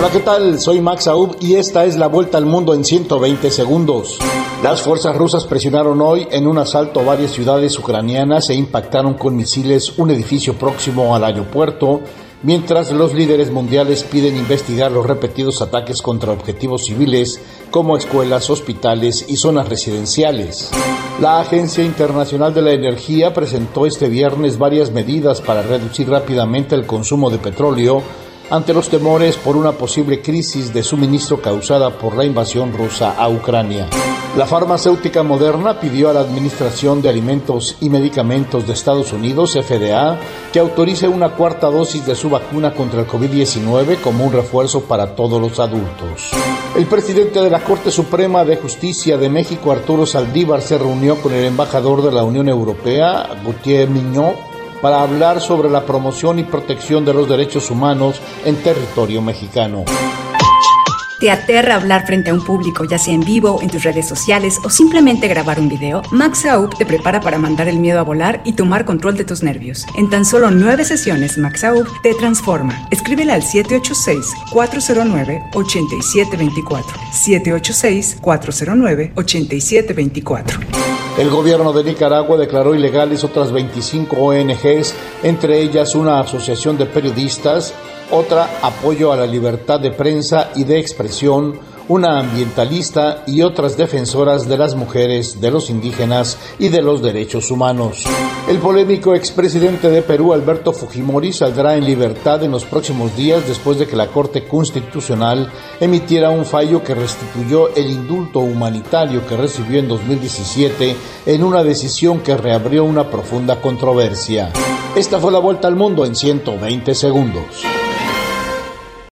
Hola, ¿qué tal? Soy Max Aub y esta es la vuelta al mundo en 120 segundos. Las fuerzas rusas presionaron hoy en un asalto a varias ciudades ucranianas e impactaron con misiles un edificio próximo al aeropuerto, mientras los líderes mundiales piden investigar los repetidos ataques contra objetivos civiles como escuelas, hospitales y zonas residenciales. La Agencia Internacional de la Energía presentó este viernes varias medidas para reducir rápidamente el consumo de petróleo ante los temores por una posible crisis de suministro causada por la invasión rusa a Ucrania. La farmacéutica Moderna pidió a la Administración de Alimentos y Medicamentos de Estados Unidos, FDA, que autorice una cuarta dosis de su vacuna contra el COVID-19 como un refuerzo para todos los adultos. El presidente de la Corte Suprema de Justicia de México, Arturo Saldívar, se reunió con el embajador de la Unión Europea, Gautier Mignot, para hablar sobre la promoción y protección de los derechos humanos en territorio mexicano. ¿Te aterra hablar frente a un público, ya sea en vivo, en tus redes sociales o simplemente grabar un video? Max Aub te prepara para mandar el miedo a volar y tomar control de tus nervios. En tan solo nueve sesiones, Max Aub te transforma. Escríbele al 786-409-8724. 786-409-8724. El gobierno de Nicaragua declaró ilegales otras 25 ONGs, entre ellas una asociación de periodistas, otra apoyo a la libertad de prensa y de expresión, una ambientalista y otras defensoras de las mujeres, de los indígenas y de los derechos humanos. El polémico expresidente de Perú, Alberto Fujimori, saldrá en libertad en los próximos días después de que la Corte Constitucional emitiera un fallo que restituyó el indulto humanitario que recibió en 2017 en una decisión que reabrió una profunda controversia. Esta fue la vuelta al mundo en 120 segundos.